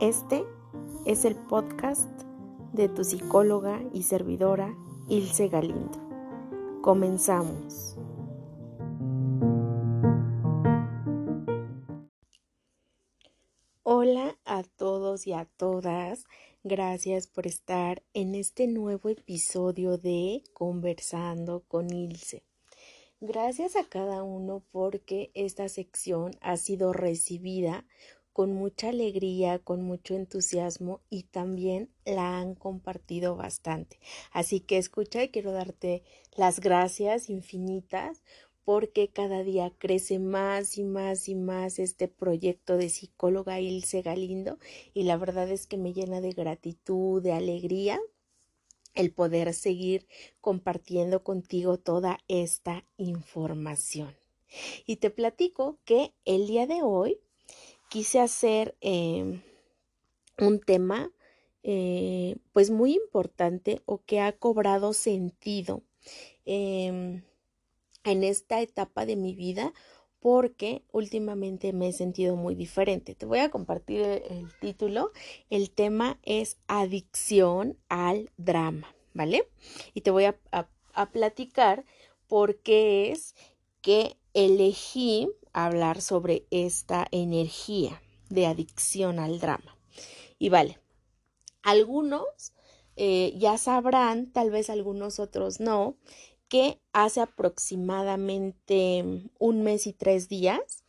Este es el podcast de tu psicóloga y servidora Ilse Galindo. Comenzamos. Hola a todos y a todas. Gracias por estar en este nuevo episodio de Conversando con Ilse. Gracias a cada uno porque esta sección ha sido recibida con mucha alegría, con mucho entusiasmo y también la han compartido bastante. Así que escucha y quiero darte las gracias infinitas porque cada día crece más y más y más este proyecto de psicóloga Ilse Galindo y la verdad es que me llena de gratitud, de alegría el poder seguir compartiendo contigo toda esta información. Y te platico que el día de hoy quise hacer em, un tema eh, pues muy importante o que ha cobrado sentido em, en esta etapa de mi vida porque últimamente me he sentido muy diferente. Te voy a compartir el, título. El tema es adicción al drama, ¿vale? Y te voy a, a platicar por qué es que elegí hablar sobre esta energía de adicción al drama. Y vale, algunos eh, ya sabrán, tal vez algunos otros no, que hace aproximadamente un mes y tres días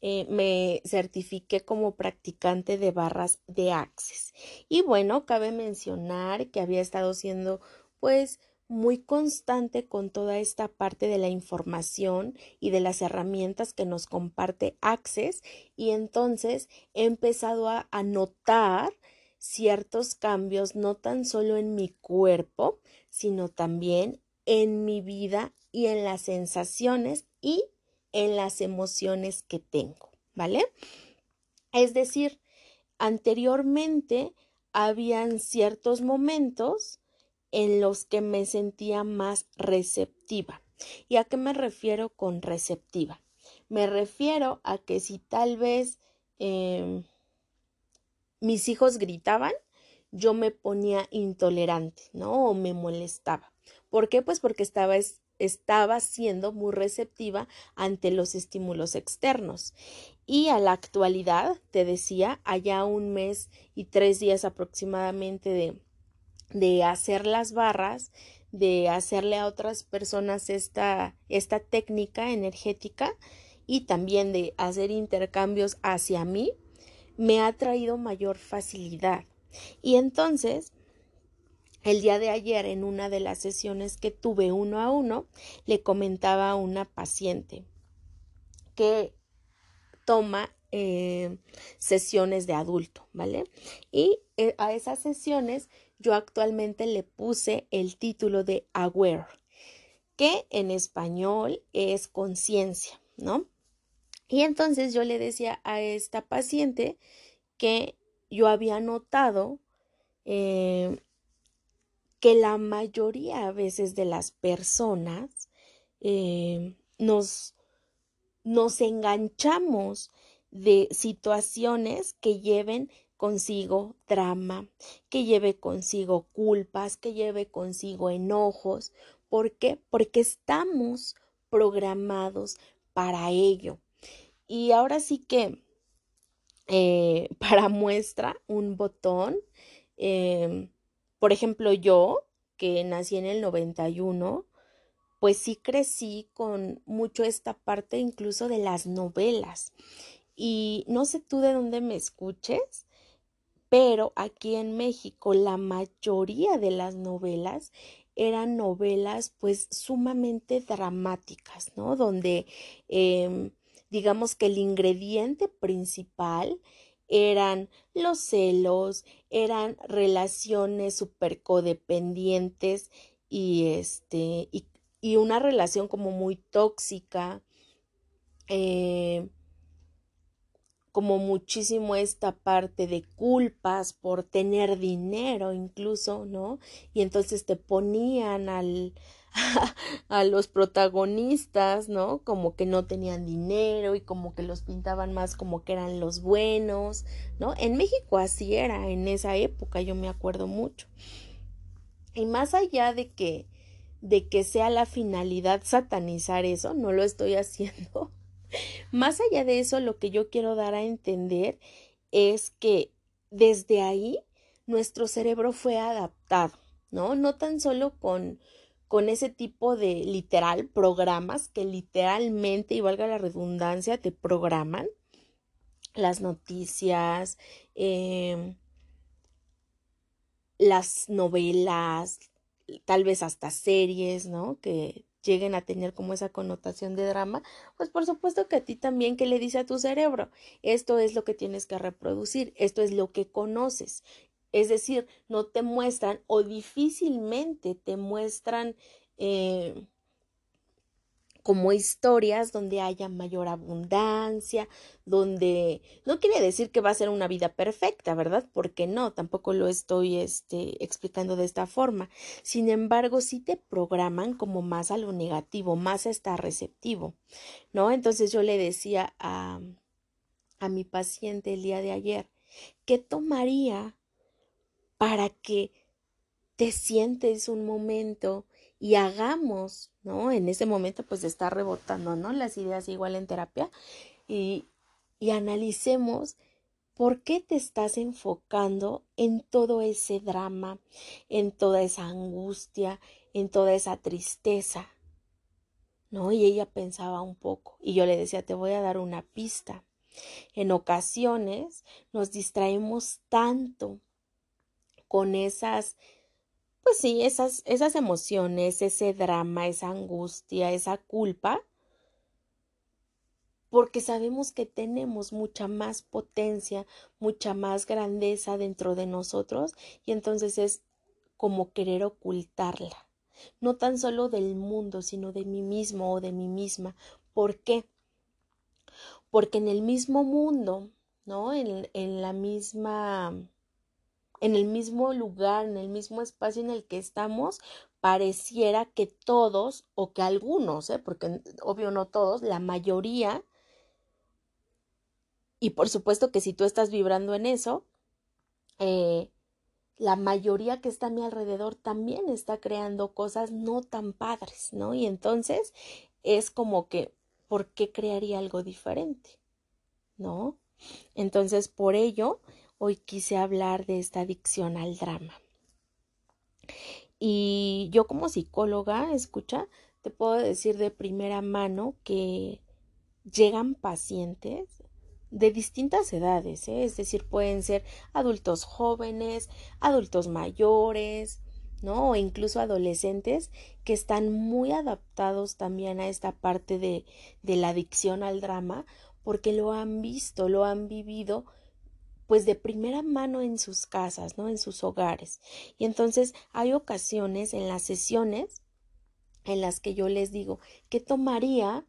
eh, me certifiqué como practicante de barras de Access. Y bueno, cabe mencionar que había estado siendo pues muy constante con toda esta parte de la información y de las herramientas que nos comparte Access y entonces he empezado a, notar ciertos cambios no tan solo en mi cuerpo, sino también en mi vida y en las sensaciones y en las emociones que tengo, ¿vale? Es decir, anteriormente habían ciertos momentos en los que me sentía más receptiva. ¿Y a qué me refiero con receptiva? Me refiero a que si tal vez em, mis hijos gritaban, yo me ponía intolerante, ¿no? O me molestaba. ¿Por qué? Pues porque estaba, estaba siendo muy receptiva ante los estímulos externos. Y a la actualidad, te decía, allá un mes y tres días aproximadamente de, de hacer las barras, de hacerle a otras personas esta, esta técnica energética y también de hacer intercambios hacia mí, me ha traído mayor facilidad. Y entonces, el día de ayer, en una de las sesiones que tuve uno a uno, le comentaba a una paciente que toma eh, sesiones de adulto, ¿vale? Y eh, a esas sesiones yo actualmente le puse el título de aware, que en español es conciencia, ¿no? Y entonces yo le decía a esta paciente que yo había notado eh, que la mayoría a veces de las personas eh, nos, nos enganchamos de situaciones que lleven consigo drama, que lleve consigo culpas, que lleve consigo enojos. ¿Por qué? Porque estamos programados para ello. Y ahora sí que, eh, para muestra, un botón, em, por ejemplo, yo, que nací en el 91, pues sí crecí con mucho esta parte incluso de las novelas. Y no sé tú de dónde me escuches, pero aquí en México la mayoría de las novelas eran novelas pues sumamente dramáticas, ¿no? Donde em, digamos que el ingrediente principal eran los celos, eran relaciones súper codependientes y este y, una relación como muy tóxica. Eh, como muchísimo esta parte de culpas por tener dinero incluso, ¿no? Y entonces te ponían al, a, los protagonistas, ¿no? Como que no tenían dinero y como que los pintaban más como que eran los buenos, ¿no? En México así era en esa época, yo me acuerdo mucho. Y más allá de que de que sea la finalidad satanizar eso, no lo estoy haciendo. Más allá de eso, lo que yo quiero dar a entender es que desde ahí nuestro cerebro fue adaptado, ¿no? No tan solo con, con ese tipo de literal programas que literalmente, y valga la redundancia, te programan las noticias, em, las novelas, tal vez hasta series, ¿no? Que lleguen a tener como esa connotación de drama, pues por supuesto que a ti también que le dice a tu cerebro, esto es lo que tienes que reproducir, esto es lo que conoces. Es decir, no te muestran o difícilmente te muestran eh, como historias donde haya mayor abundancia, donde no quiere decir que va a ser una vida perfecta, ¿verdad? Porque no, tampoco lo estoy este, explicando de esta forma. Sin embargo, sí te programan como más a lo negativo, más a estar receptivo, ¿no? Entonces yo le decía a, a mi paciente el día de ayer, ¿qué tomaría para que te sientes un momento y hagamos, ¿no? En ese momento pues está rebotando, ¿no? Las ideas igual en terapia y, y analicemos por qué te estás enfocando en todo ese drama, en toda esa angustia, en toda esa tristeza. ¿No? Y ella pensaba un poco y yo le decía, te voy a dar una pista. En ocasiones nos distraemos tanto con esas pues sí, esas, esas emociones, ese drama, esa angustia, esa culpa, porque sabemos que tenemos mucha más potencia, mucha más grandeza dentro de nosotros y entonces es como querer ocultarla, no tan solo del mundo, sino de mí mismo o de mí misma. ¿Por qué? Porque en el mismo mundo, ¿no? En, en la misma en el mismo lugar, en el mismo espacio en el que estamos, pareciera que todos, o que algunos, ¿eh? porque obvio no todos, la mayoría, y por supuesto que si tú estás vibrando en eso, eh, la mayoría que está a mi alrededor también está creando cosas no tan padres, ¿no? Y entonces es como que, ¿por qué crearía algo diferente? ¿No? Entonces, por ello, hoy quise hablar de esta adicción al drama. Y yo como psicóloga, escucha, te puedo decir de primera mano que llegan pacientes de distintas edades, ¿eh? es decir, pueden ser adultos jóvenes, adultos mayores, ¿no? O incluso adolescentes que están muy adaptados también a esta parte de, de la adicción al drama porque lo han visto, lo han vivido pues de primera mano en sus casas, ¿no? En sus hogares. Y entonces hay ocasiones en las sesiones en las que yo les digo, ¿qué tomaría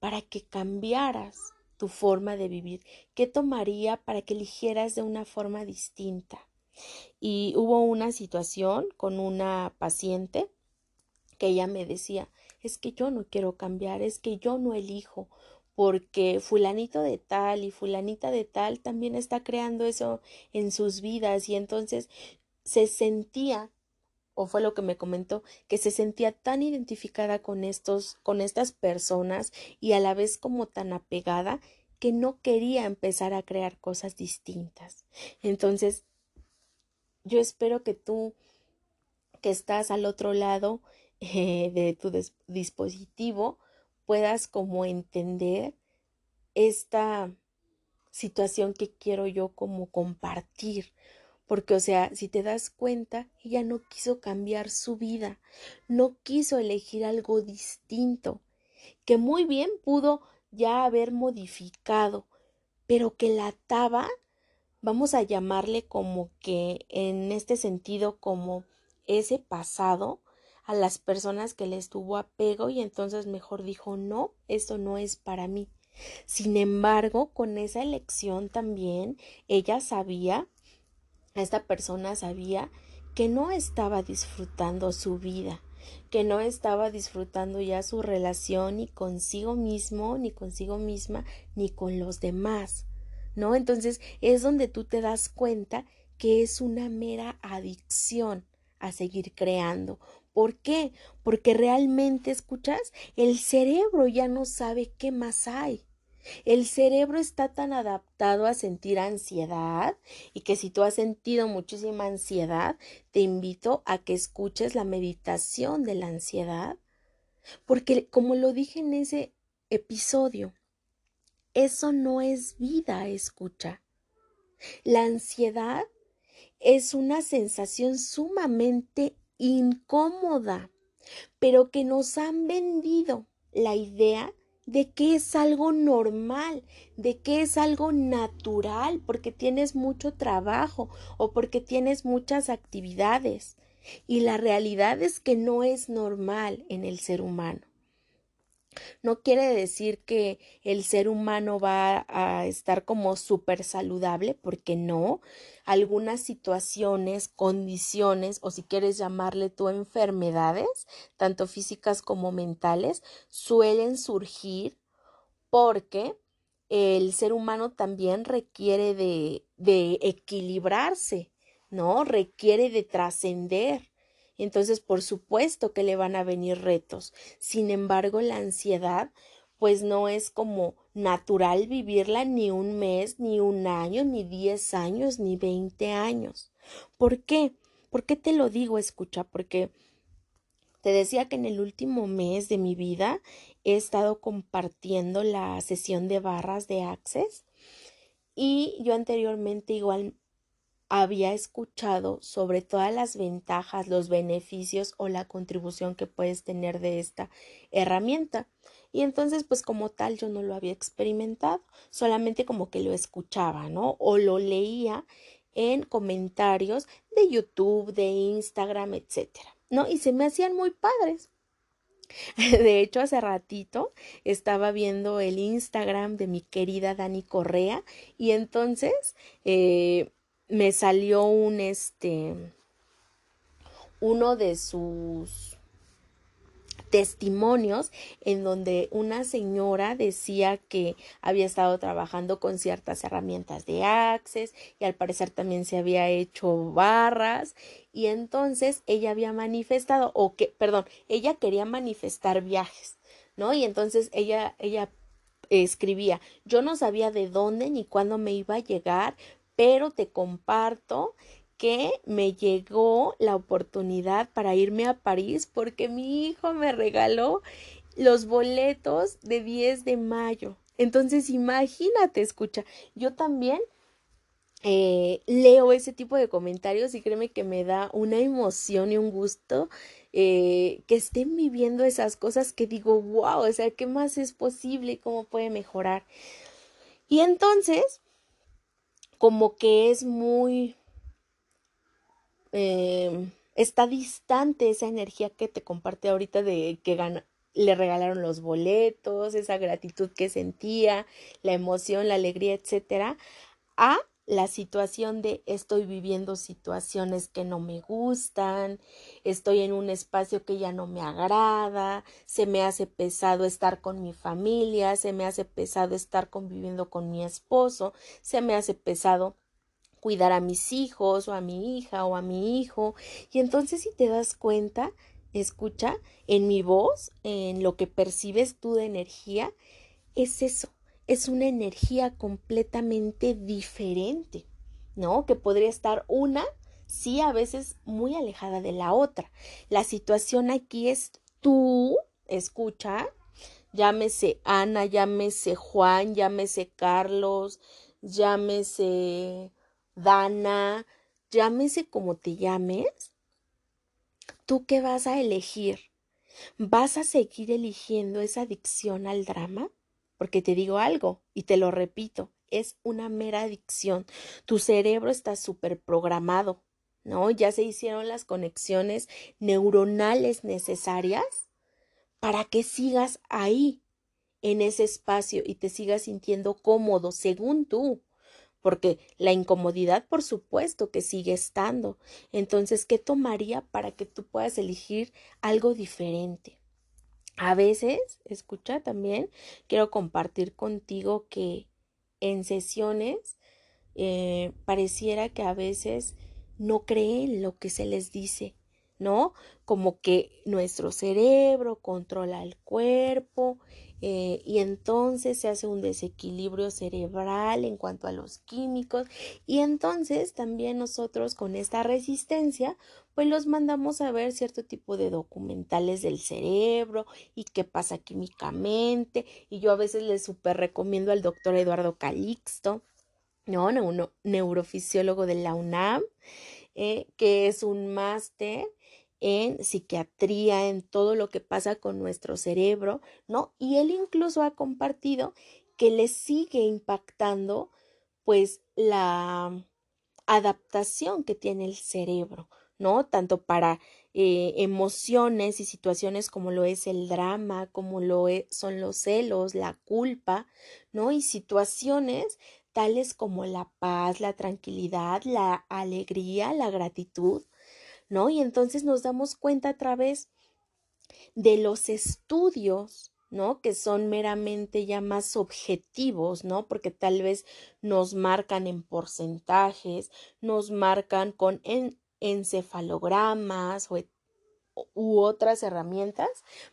para que cambiaras tu forma de vivir? ¿Qué tomaría para que eligieras de una forma distinta? Y hubo una situación con una paciente que ella me decía, es que yo no quiero cambiar, es que yo no elijo, porque fulanito de tal y fulanita de tal también está creando eso en sus vidas y entonces se sentía o fue lo que me comentó que se sentía tan identificada con estos con estas personas y a la vez como tan apegada que no quería empezar a crear cosas distintas. Entonces, yo espero que tú que estás al otro lado eh, de tu dispositivo puedas como entender esta situación que quiero yo como compartir. Porque, o sea, si te das cuenta, ella no quiso cambiar su vida, no quiso elegir algo distinto, que muy bien pudo ya haber modificado, pero que la ataba, vamos a llamarle como que en este sentido como ese pasado, a las personas que les tuvo apego y entonces mejor dijo no, esto no es para mí. Sin embargo, con esa elección también ella sabía, esta persona sabía que no estaba disfrutando su vida, que no estaba disfrutando ya su relación ni consigo mismo, ni consigo misma, ni con los demás, ¿no? Entonces es donde tú te das cuenta que es una mera adicción a seguir creando. ¿Por qué? Porque realmente, escuchas, el cerebro ya no sabe qué más hay. El cerebro está tan adaptado a sentir ansiedad y que si tú has sentido muchísima ansiedad, te invito a que escuches la meditación de la ansiedad, porque como lo dije en ese episodio, eso no es vida, escucha. La ansiedad es una sensación sumamente incómoda, pero que nos han vendido la idea de que es algo normal, de que es algo natural, porque tienes mucho trabajo o porque tienes muchas actividades. Y la realidad es que no es normal en el ser humano. No quiere decir que el ser humano va a estar como súper saludable, porque no. Algunas situaciones, condiciones, o si quieres llamarle tú enfermedades, tanto físicas como mentales, suelen surgir porque el ser humano también requiere de, de equilibrarse, ¿no? Requiere de trascender entonces por supuesto que le van a venir retos. Sin embargo, la ansiedad pues no es como natural vivirla ni un mes, ni un año, ni diez años, ni veinte años. ¿Por qué? ¿Por qué te lo digo? Escucha, porque te decía que en el último mes de mi vida he estado compartiendo la sesión de barras de Access y yo anteriormente igual había escuchado sobre todas las ventajas, los beneficios o la contribución que puedes tener de esta herramienta. Y entonces, pues como tal, yo no lo había experimentado, solamente como que lo escuchaba, ¿no? O lo leía en comentarios de YouTube, de Instagram, etcétera, ¿no? Y se me hacían muy padres. De hecho, hace ratito estaba viendo el Instagram de mi querida Dani Correa y entonces eh, me salió un este uno de sus testimonios en donde una señora decía que había estado trabajando con ciertas herramientas de Access y al parecer también se había hecho barras y entonces ella había manifestado o que perdón, ella quería manifestar viajes, ¿no? Y entonces ella ella escribía, yo no sabía de dónde ni cuándo me iba a llegar, pero te comparto que me llegó la oportunidad para irme a París porque mi hijo me regaló los boletos de 10 de mayo. Entonces, imagínate, escucha, yo también eh, leo ese tipo de comentarios y créeme que me da una emoción y un gusto eh, que estén viviendo esas cosas que digo, wow, o sea, ¿qué más es posible? ¿Cómo puede mejorar? Y entonces, como que es muy... Eh, está distante esa energía que te comparte ahorita de que le regalaron los boletos, esa gratitud que sentía, la emoción, la alegría, etcétera, a la situación de estoy viviendo situaciones que no me gustan, estoy en un espacio que ya no me agrada, se me hace pesado estar con mi familia, se me hace pesado estar conviviendo con mi esposo, se me hace pesado cuidar a mis hijos o a mi hija o a mi hijo. Y entonces si te das cuenta, escucha, en mi voz, en lo que percibes tú de energía, es eso, es una energía completamente diferente, ¿no? Que podría estar una, sí, a veces muy alejada de la otra. La situación aquí es tú, escucha, llámese Ana, llámese Juan, llámese Carlos, llámese Dana, llámese como te llames, ¿tú qué vas a elegir? ¿Vas a seguir eligiendo esa adicción al drama? Porque te digo algo y te lo repito, es una mera adicción. Tu cerebro está súper programado, ¿no? Ya se hicieron las conexiones neuronales necesarias para que sigas ahí, en ese espacio y te sigas sintiendo cómodo, según tú. porque la incomodidad, por supuesto, que sigue estando. Entonces, ¿qué tomaría para que tú puedas elegir algo diferente? A veces, escucha también, quiero compartir contigo que en sesiones eh, pareciera que a veces no creen lo que se les dice, ¿no? Como que nuestro cerebro controla el cuerpo eh, y entonces se hace un desequilibrio cerebral en cuanto a los químicos y entonces también nosotros con esta resistencia pues los mandamos a ver cierto tipo de documentales del cerebro y qué pasa químicamente y yo a veces les super recomiendo al doctor Eduardo Calixto no, no, neurofisiólogo de la UNAM, eh, que es un máster en psiquiatría, en todo lo que pasa con nuestro cerebro, ¿no? Y él incluso ha compartido que le sigue impactando, pues, la adaptación que tiene el cerebro, ¿no? Tanto para eh, emociones y situaciones como lo es el drama, como lo e, son los celos, la culpa, ¿no? Y situaciones tales como la paz, la tranquilidad, la alegría, la gratitud, ¿no? Y entonces nos damos cuenta a través de los estudios, ¿no? Que son meramente ya más objetivos, ¿no? Porque tal vez nos marcan en porcentajes, nos marcan con encefalogramas o u otras herramientas,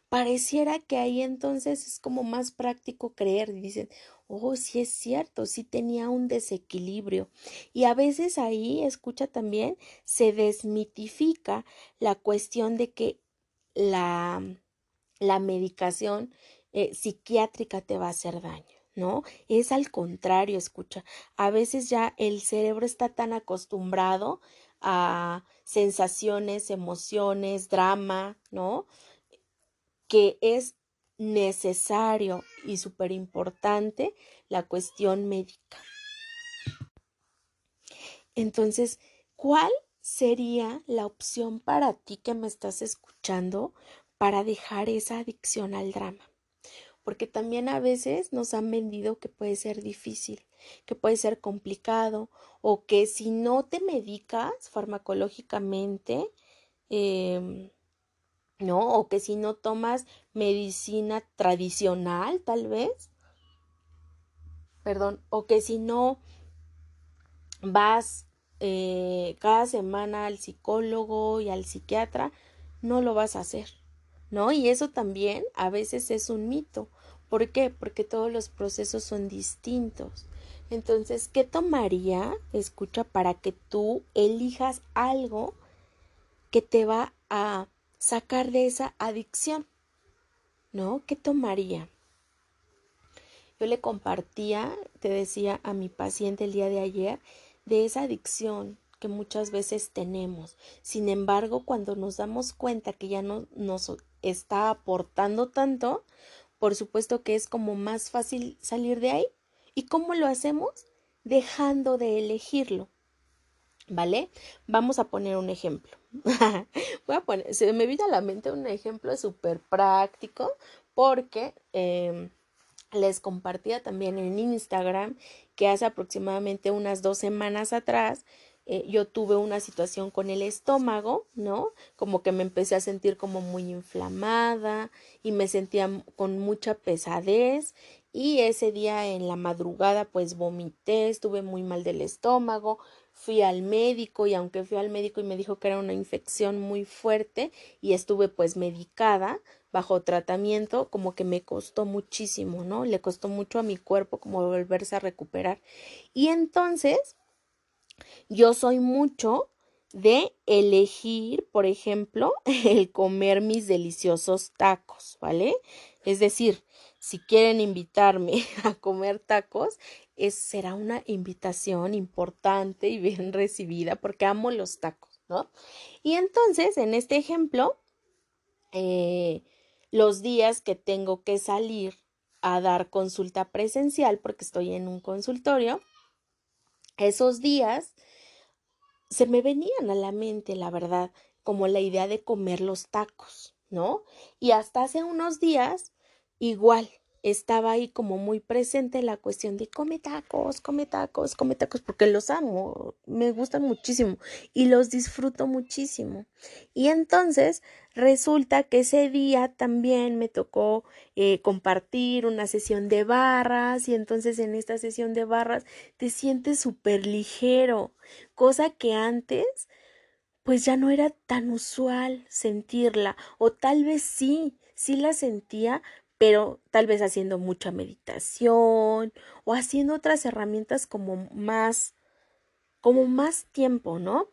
pareciera que ahí entonces es como más práctico creer. Dicen, oh, sí es cierto, sí tenía un desequilibrio. Y a veces ahí, escucha también, se desmitifica la cuestión de que la, la medicación eh, psiquiátrica te va a hacer daño. ¿no? Es al contrario, escucha. A veces ya el cerebro está tan acostumbrado a sensaciones, emociones, drama, ¿no? Que es necesario y súper importante la cuestión médica. Entonces, ¿cuál sería la opción para ti que me estás escuchando para dejar esa adicción al drama? Porque también a veces nos han vendido que puede ser difícil, que puede ser complicado o que si no te medicas farmacológicamente, em, ¿no? O que si no tomas medicina tradicional, tal vez, perdón, o que si no vas eh, cada semana al psicólogo y al psiquiatra, no lo vas a hacer, ¿no? Y eso también a veces es un mito. ¿Por qué? Porque todos los procesos son distintos. Entonces, ¿qué tomaría, escucha, para que tú elijas algo que te va a sacar de esa adicción? ¿No? ¿Qué tomaría? Yo le compartía, te decía a mi paciente el día de ayer, de esa adicción que muchas veces tenemos. Sin embargo, cuando nos damos cuenta que ya no nos está aportando tanto, por supuesto que es como más fácil salir de ahí ¿Y cómo lo hacemos? Dejando de elegirlo. ¿Vale? Vamos a poner un ejemplo. Voy a poner, se me viene a la mente un ejemplo súper práctico porque em, les compartía también en Instagram que hace aproximadamente unas dos semanas atrás eh, yo tuve una situación con el estómago, ¿no? Como que me empecé a sentir como muy inflamada y me sentía con mucha pesadez y ese día en la madrugada pues vomité, estuve muy mal del estómago, fui al médico y aunque fui al médico y me dijo que era una infección muy fuerte y estuve pues medicada bajo tratamiento, como que me costó muchísimo, ¿no? Le costó mucho a mi cuerpo como volverse a recuperar. Y entonces yo soy mucho de elegir, por ejemplo, el comer mis deliciosos tacos, ¿vale? Es decir, si quieren invitarme a comer tacos, es, será una invitación importante y bien recibida porque amo los tacos, ¿no? Y entonces, en este ejemplo, eh, los días que tengo que salir a dar consulta presencial porque estoy en un consultorio, esos días se me venían a la mente, la verdad, como la idea de comer los tacos, ¿no? Y hasta hace unos días Igual, estaba ahí como muy presente la cuestión de come tacos, come tacos, come tacos, porque los amo, me gustan muchísimo y los disfruto muchísimo. Y entonces resulta que ese día también me tocó eh, compartir una sesión de barras y entonces en esta sesión de barras te sientes súper ligero, cosa que antes pues ya no era tan usual sentirla o tal vez sí, sí la sentía, pero tal vez haciendo mucha meditación o haciendo otras herramientas como más, como más tiempo, ¿no?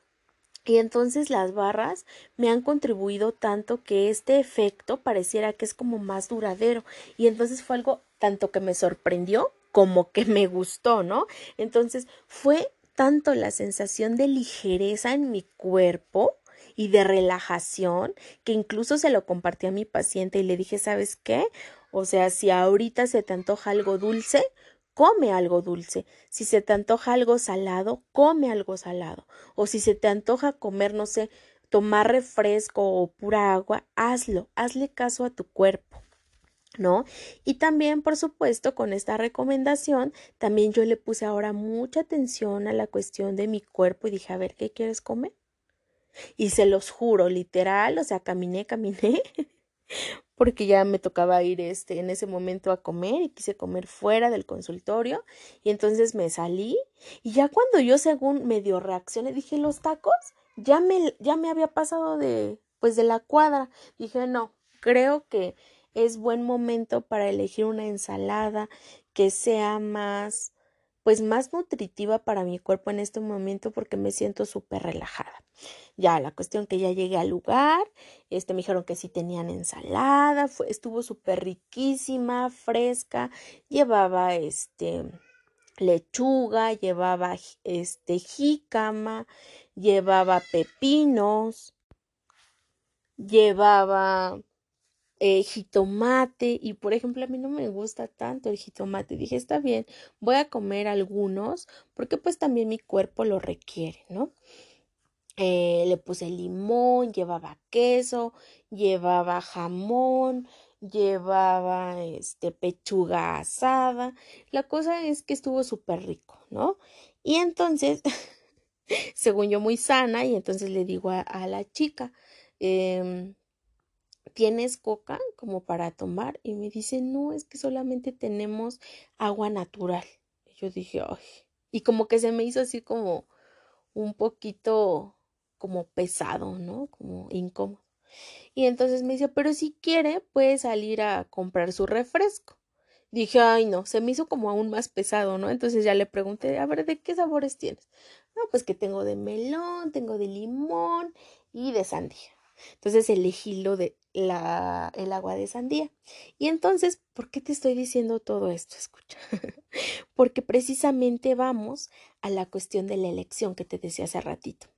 Y entonces las barras me han contribuido tanto que este efecto pareciera que es como más duradero. Y entonces fue algo tanto que me sorprendió como que me gustó, ¿no? Entonces fue tanto la sensación de ligereza en mi cuerpo y de relajación que incluso se lo compartí a mi paciente y le dije, ¿sabes qué? O sea, si ahorita se te antoja algo dulce, come algo dulce. Si se te antoja algo salado, come algo salado. O si se te antoja comer, no sé, tomar refresco o pura agua, hazlo, hazle caso a tu cuerpo. ¿No? Y también, por supuesto, con esta recomendación, también yo le puse ahora mucha atención a la cuestión de mi cuerpo y dije, a ver, ¿qué quieres comer? Y se los juro, literal, o sea, caminé, caminé porque ya me tocaba ir este en ese momento a comer y quise comer fuera del consultorio y entonces me salí y ya cuando yo según medio reaccioné dije los tacos ya me ya me había pasado de pues de la cuadra. Dije no creo que es buen momento para elegir una ensalada que sea más pues más nutritiva para mi cuerpo en este momento porque me siento súper relajada. Ya la cuestión que ya llegué al lugar, este me dijeron que sí tenían ensalada, estuvo súper riquísima, fresca, llevaba este lechuga, llevaba este jícama, llevaba pepinos, llevaba eh, jitomate y por ejemplo a mí no me gusta tanto el jitomate. Dije, está bien, voy a comer algunos porque pues también mi cuerpo lo requiere, ¿no? Eh, le puse limón, llevaba queso, llevaba jamón, llevaba este pechuga asada. La cosa es que estuvo súper rico, ¿no? Y entonces, según yo muy sana, y entonces le digo a, a la chica, eh, ¿tienes coca como para tomar? Y me dice, no, es que solamente tenemos agua natural. Y yo dije, ay, y como que se me hizo así como un poquito como pesado, ¿no? Como incómodo. Y entonces me dice, pero si quiere, puede salir a comprar su refresco. Dije, ay, no, se me hizo como aún más pesado, ¿no? Entonces ya le pregunté, a ver, ¿de qué sabores tienes? No, pues que tengo de melón, tengo de limón y de sandía. Entonces elegí lo de la, el agua de sandía. Y entonces, ¿por qué te estoy diciendo todo esto? Escucha. Porque precisamente vamos a la cuestión de la elección que te decía hace ratito.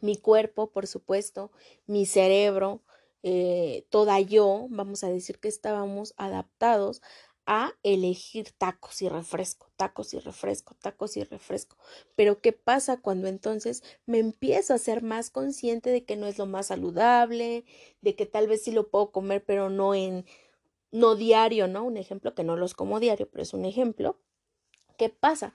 Mi cuerpo, por supuesto, mi cerebro, eh, toda yo, vamos a decir que estábamos adaptados a elegir tacos y refresco, tacos y refresco, tacos y refresco. Pero ¿qué pasa cuando entonces me empiezo a ser más consciente de que no es lo más saludable, de que tal vez sí lo puedo comer, pero no en, no diario, ¿no? Un ejemplo que no los como diario, pero es un ejemplo. ¿Qué pasa?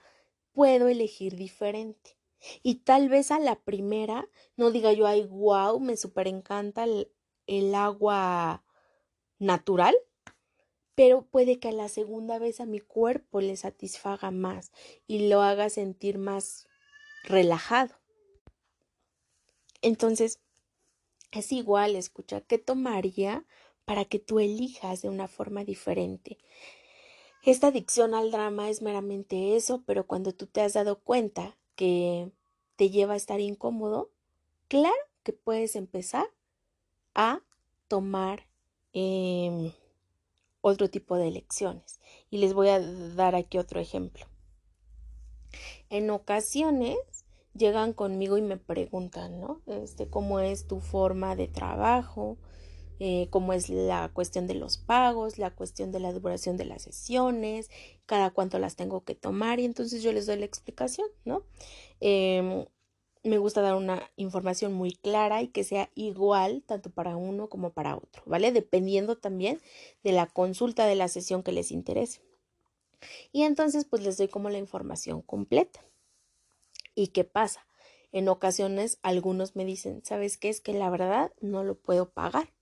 Puedo elegir diferente. Y tal vez a la primera no diga yo, ay, wow, me súper encanta el, el agua natural, pero puede que a la segunda vez a mi cuerpo le satisfaga más y lo haga sentir más relajado. Entonces, es igual, escucha, ¿qué tomaría para que tú elijas de una forma diferente? Esta adicción al drama es meramente eso, pero cuando tú te has dado cuenta que te lleva a estar incómodo, claro que puedes empezar a tomar eh, otro tipo de elecciones. Y les voy a dar aquí otro ejemplo. En ocasiones llegan conmigo y me preguntan, ¿no? Este, ¿cómo es tu forma de trabajo? Eh, cómo es la cuestión de los pagos, la cuestión de la duración de las sesiones, cada cuánto las tengo que tomar y entonces yo les doy la explicación, ¿no? Em, me gusta dar una información muy clara y que sea igual tanto para uno como para otro, ¿vale? Dependiendo también de la consulta de la sesión que les interese. Y entonces pues les doy como la información completa. ¿Y qué pasa? En ocasiones algunos me dicen, ¿sabes qué? Es que la verdad no lo puedo pagar,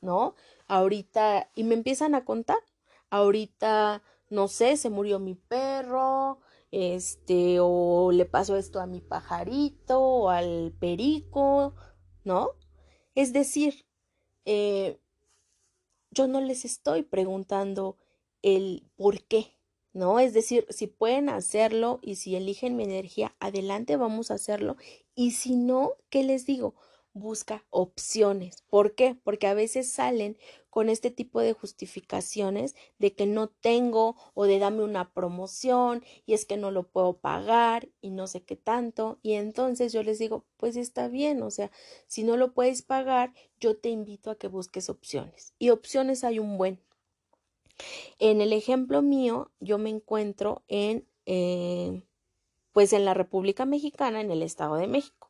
¿no? Ahorita, y me empiezan a contar, ahorita, no sé, se murió mi perro, este, o le pasó esto a mi pajarito o al perico, ¿no? Es decir, eh, yo no les estoy preguntando el por qué, ¿no? Es decir, si pueden hacerlo y si eligen mi energía, adelante vamos a hacerlo. Y si no, ¿qué les digo? Busca opciones. ¿Por qué? Porque a veces salen con este tipo de justificaciones de que no tengo o de dame una promoción y es que no lo puedo pagar y no sé qué tanto. Y entonces yo les digo, pues está bien, o sea, si no lo puedes pagar, yo te invito a que busques opciones. Y opciones hay un buen. En el ejemplo mío, yo me encuentro en, eh, pues en la República Mexicana, en el Estado de México.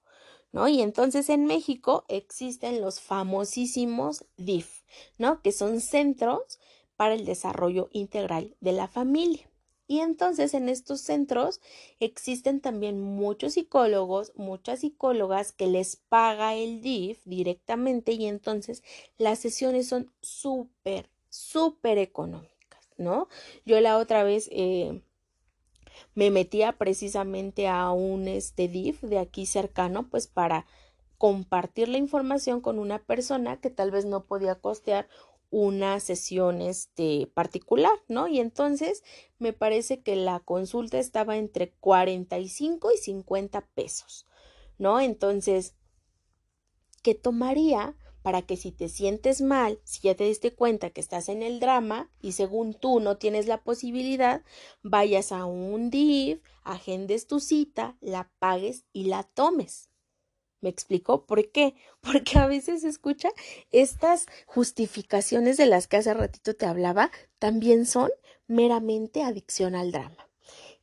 ¿No? Y entonces en México existen los famosísimos DIF, ¿no? Que son centros para el desarrollo integral de la familia. Y entonces en estos centros existen también muchos psicólogos, muchas psicólogas que les paga el DIF directamente y entonces las sesiones son súper, súper económicas, ¿no? Yo la otra vez eh, me metía precisamente a un este de aquí cercano, pues para compartir la información con una persona que tal vez no podía costear una sesión este particular, ¿no? Y entonces me parece que la consulta estaba entre 45 y 50 pesos, ¿no? Entonces, ¿qué tomaría para que si te sientes mal, si ya te diste cuenta que estás en el drama y según tú no tienes la posibilidad, vayas a un DIV, agendes tu cita, la pagues y la tomes. ¿Me explico? ¿Por qué? Porque a veces escucha estas justificaciones de las que hace ratito te hablaba, también son meramente adicción al drama.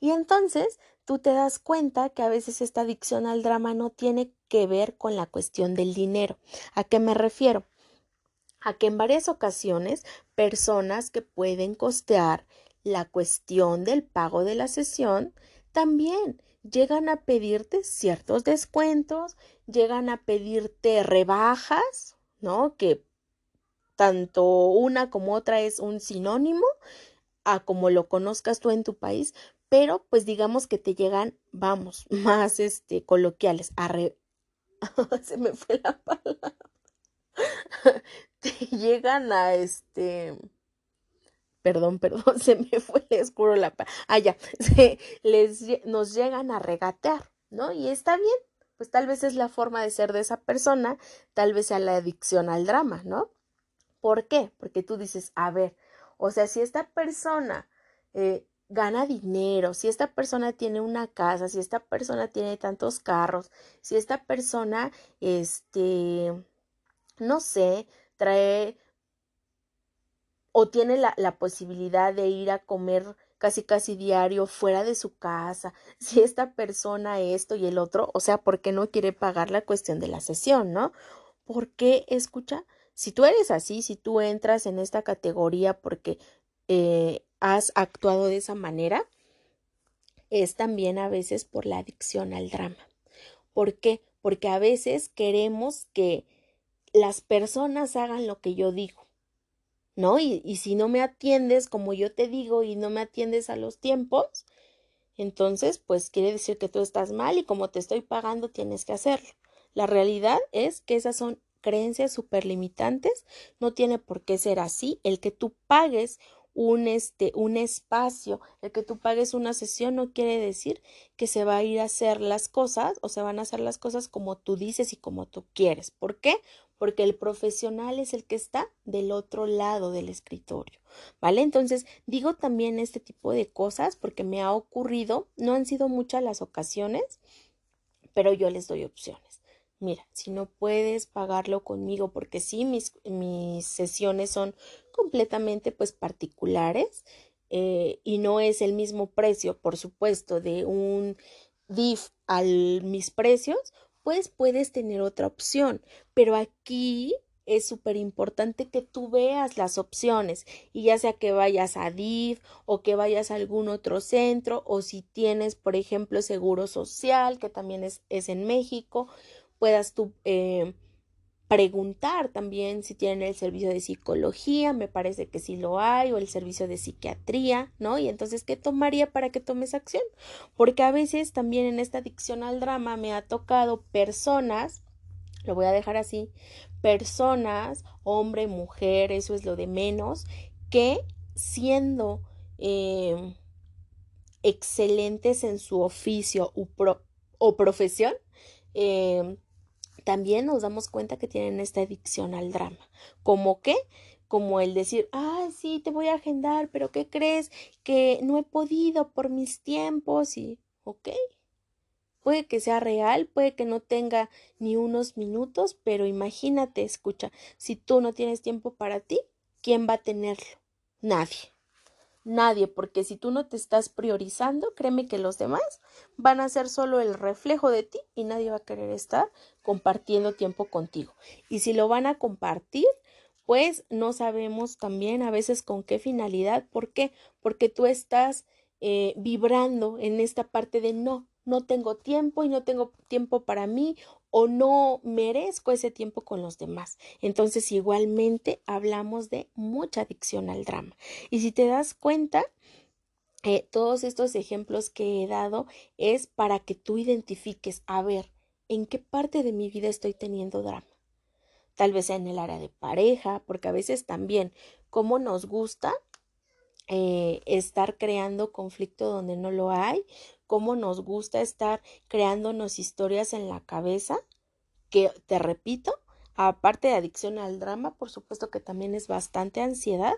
Y entonces tú te das cuenta que a veces esta adicción al drama no tiene que ver con la cuestión del dinero. ¿A qué me refiero? A que en varias ocasiones personas que pueden costear la cuestión del pago de la sesión también llegan a pedirte ciertos descuentos, llegan a pedirte rebajas, ¿no? Que tanto una como otra es un sinónimo a como lo conozcas tú en tu país, pero pues digamos que te llegan, vamos, más este coloquiales, a se me fue la palabra. te llegan a este perdón, perdón, se me fue el oscuro la ah ya, se, les nos llegan a regatear, ¿no? Y está bien, pues tal vez es la forma de ser de esa persona, tal vez sea la adicción al drama, ¿no? ¿Por qué? Porque tú dices, a ver, o sea, si esta persona eh, gana dinero, si esta persona tiene una casa, si esta persona tiene tantos carros, si esta persona, este, no sé, trae o tiene la, la posibilidad de ir a comer casi casi diario fuera de su casa, si esta persona esto y el otro, o sea, ¿por qué no quiere pagar la cuestión de la sesión, no? ¿Por qué escucha? Si tú eres así, si tú entras en esta categoría porque eh, has actuado de esa manera, es también a veces por la adicción al drama. ¿Por qué? Porque a veces queremos que las personas hagan lo que yo digo, ¿no? Y, si no me atiendes como yo te digo y no me atiendes a los tiempos, entonces pues quiere decir que tú estás mal y como te estoy pagando tienes que hacerlo. La realidad es que esas son creencias superlimitantes, no tiene por qué ser así. El que tú pagues un, este, un espacio, el que tú pagues una sesión no quiere decir que se va a ir a hacer las cosas o se van a hacer las cosas como tú dices y como tú quieres. ¿Por qué? Porque el profesional es el que está del otro lado del escritorio, ¿vale? Entonces digo también este tipo de cosas porque me ha ocurrido, no han sido muchas las ocasiones, pero yo les doy opciones mira, si no puedes pagarlo conmigo, porque sí, mis, mis sesiones son completamente pues particulares eh, y no es el mismo precio, por supuesto, de un DIF a mis precios, pues puedes tener otra opción. Pero aquí es súper importante que tú veas las opciones y ya sea que vayas a DIF o que vayas a algún otro centro o si tienes, por ejemplo, seguro social, que también es, es en México, puedas tú eh, preguntar también si tienen el servicio de psicología, me parece que sí lo hay, o el servicio de psiquiatría, ¿no? Y entonces, ¿qué tomaría para que tomes acción? Porque a veces también en esta adicción al drama me ha tocado personas, lo voy a dejar así, personas, hombre, mujer, eso es lo de menos, que siendo eh, excelentes en su oficio o, profesión, eh, también nos damos cuenta que tienen esta adicción al drama. ¿Cómo qué? Como el decir, ah, sí, te voy a agendar, pero ¿qué crees? Que no he podido por mis tiempos y, ok. Puede que sea real, puede que no tenga ni unos minutos, pero imagínate, escucha, si tú no tienes tiempo para ti, ¿quién va a tenerlo? Nadie nadie, porque si tú no te estás priorizando, créeme que los demás van a ser solo el reflejo de ti y nadie va a querer estar compartiendo tiempo contigo. Y si lo van a compartir, pues no sabemos también a veces con qué finalidad. ¿Por qué? Porque tú estás eh, vibrando en esta parte de no, no tengo tiempo y no tengo tiempo para mí o no merezco ese tiempo con los demás. Entonces igualmente hablamos de mucha adicción al drama. Y si te das cuenta, eh, todos estos ejemplos que he dado es para que tú identifiques, a ver, ¿en qué parte de mi vida estoy teniendo drama? Tal vez sea en el área de pareja, porque a veces también, como nos gusta eh, estar creando conflicto donde no lo hay, cómo nos gusta estar creándonos historias en la cabeza, que te repito, aparte de adicción al drama, por supuesto que también es bastante ansiedad,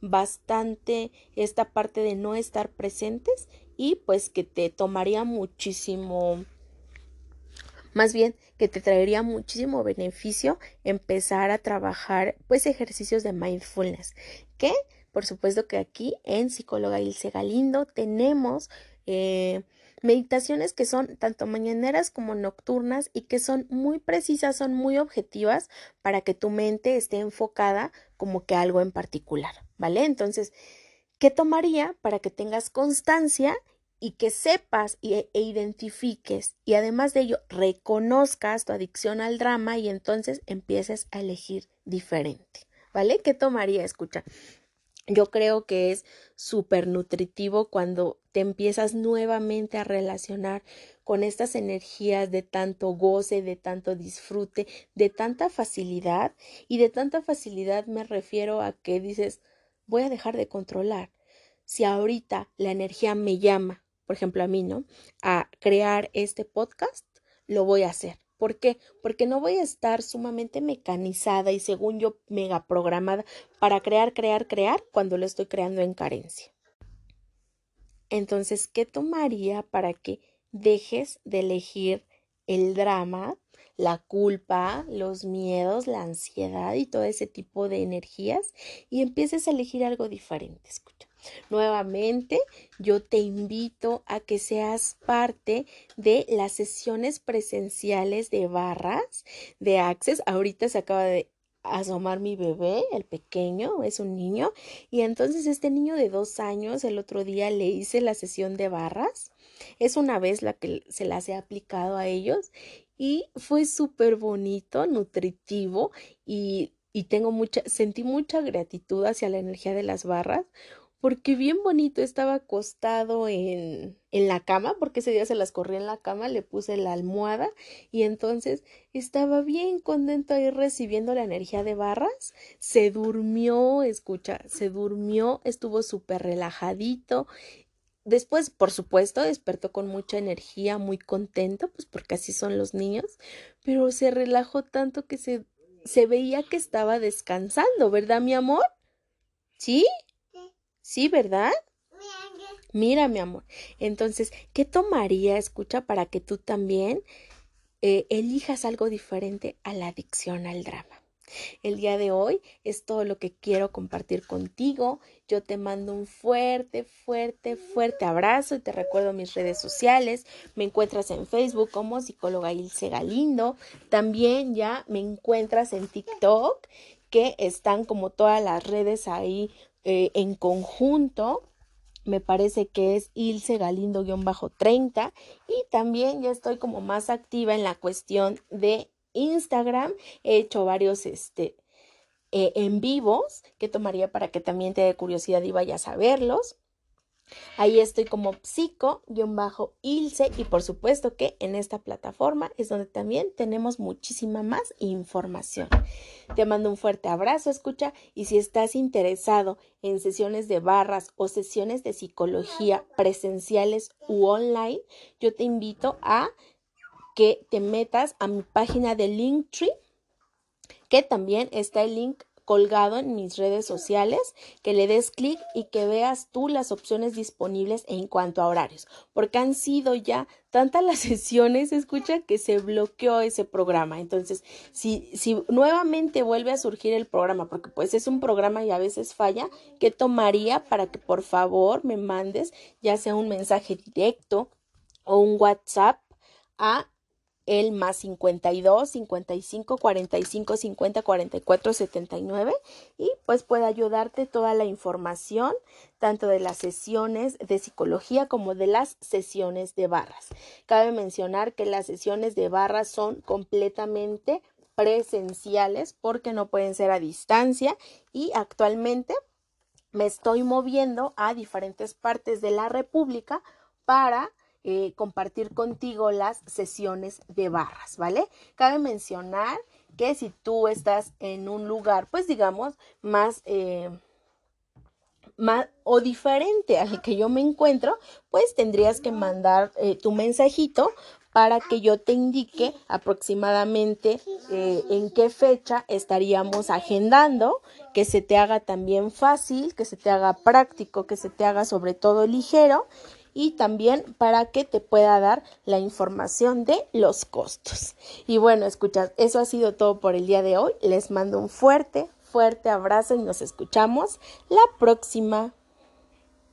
bastante esta parte de no estar presentes y pues que te tomaría muchísimo, más bien que te traería muchísimo beneficio empezar a trabajar pues ejercicios de mindfulness, que por supuesto que aquí en Psicóloga Ilse Galindo tenemos eh, meditaciones que son tanto mañaneras como nocturnas y que son muy precisas, son muy objetivas para que tu mente esté enfocada como que algo en particular, ¿vale? Entonces, ¿qué tomaría para que tengas constancia y que sepas e, e identifiques y además de ello reconozcas tu adicción al drama y entonces empieces a elegir diferente, ¿vale? ¿Qué tomaría? Escucha, yo creo que es súper nutritivo cuando te empiezas nuevamente a relacionar con estas energías de tanto goce, de tanto disfrute, de tanta facilidad. Y de tanta facilidad me refiero a que dices, voy a dejar de controlar. Si ahorita la energía me llama, por ejemplo a mí, ¿no? A crear este podcast, lo voy a hacer. ¿Por qué? Porque no voy a estar sumamente mecanizada y según yo mega programada para crear, crear, crear cuando lo estoy creando en carencia. Entonces, ¿qué tomaría para que dejes de elegir el drama, la culpa, los miedos, la ansiedad y todo ese tipo de energías y empieces a elegir algo diferente? Escucha. Nuevamente, yo te invito a que seas parte de las sesiones presenciales de barras de Access. Ahorita se acaba de asomar mi bebé, el pequeño, es un niño, y entonces este niño de dos años, el otro día le hice la sesión de barras. Es una vez la que se las he aplicado a ellos y fue súper bonito, nutritivo y, y tengo mucha, sentí mucha gratitud hacia la energía de las barras porque bien bonito estaba acostado en, en la cama, porque ese día se las corrí en la cama, le puse la almohada y entonces estaba bien contento ahí recibiendo la energía de barras, se durmió, escucha, se durmió, estuvo súper relajadito Después, por supuesto, despertó con mucha energía, muy contento, pues porque así son los niños, pero se relajó tanto que se, se veía que estaba descansando, ¿verdad, mi amor? ¿Sí? Sí, ¿verdad? Mira, mi amor. Entonces, ¿qué tomaría, escucha, para que tú también eh, elijas algo diferente a la adicción al drama? El día de hoy es todo lo que quiero compartir contigo. Yo te mando un fuerte, fuerte, fuerte abrazo y te recuerdo mis redes sociales. Me encuentras en Facebook como psicóloga Ilse Galindo. También ya me encuentras en TikTok, que están como todas las redes ahí eh, en conjunto me parece que es Ilse Galindo-30 y también ya estoy como más activa en la cuestión de Instagram. He hecho varios este, eh, en vivos que tomaría para que también te dé curiosidad y vayas a verlos. Ahí estoy como psico-ilse y por supuesto que en esta plataforma es donde también tenemos muchísima más información. Te mando un fuerte abrazo, escucha, y si estás interesado en sesiones de barras o sesiones de psicología presenciales u online, yo te invito a que te metas a mi página de Linktree, que también está el link colgado en mis redes sociales, que le des clic y que veas tú las opciones disponibles en cuanto a horarios, porque han sido ya tantas las sesiones, escucha, que se bloqueó ese programa. Entonces, si, si nuevamente vuelve a surgir el programa, porque pues es un programa y a veces falla, ¿qué tomaría para que por favor me mandes ya sea un mensaje directo o un WhatsApp a el más 52 55 45 50 44 79 y pues puede ayudarte toda la información tanto de las sesiones de psicología como de las sesiones de barras. Cabe mencionar que las sesiones de barras son completamente presenciales porque no pueden ser a distancia y actualmente me estoy moviendo a diferentes partes de la República para eh, compartir contigo las sesiones de barras, ¿vale? Cabe mencionar que si tú estás en un lugar, pues digamos, más... Eh, más o diferente al que yo me encuentro, pues tendrías que mandar eh, tu mensajito para que yo te indique aproximadamente en qué fecha estaríamos agendando, que se te haga también fácil, que se te haga práctico, que se te haga sobre todo ligero y también para que te pueda dar la información de los costos. Y bueno, escuchas, eso ha sido todo por el día de hoy. Les mando un fuerte, fuerte abrazo y nos escuchamos la próxima.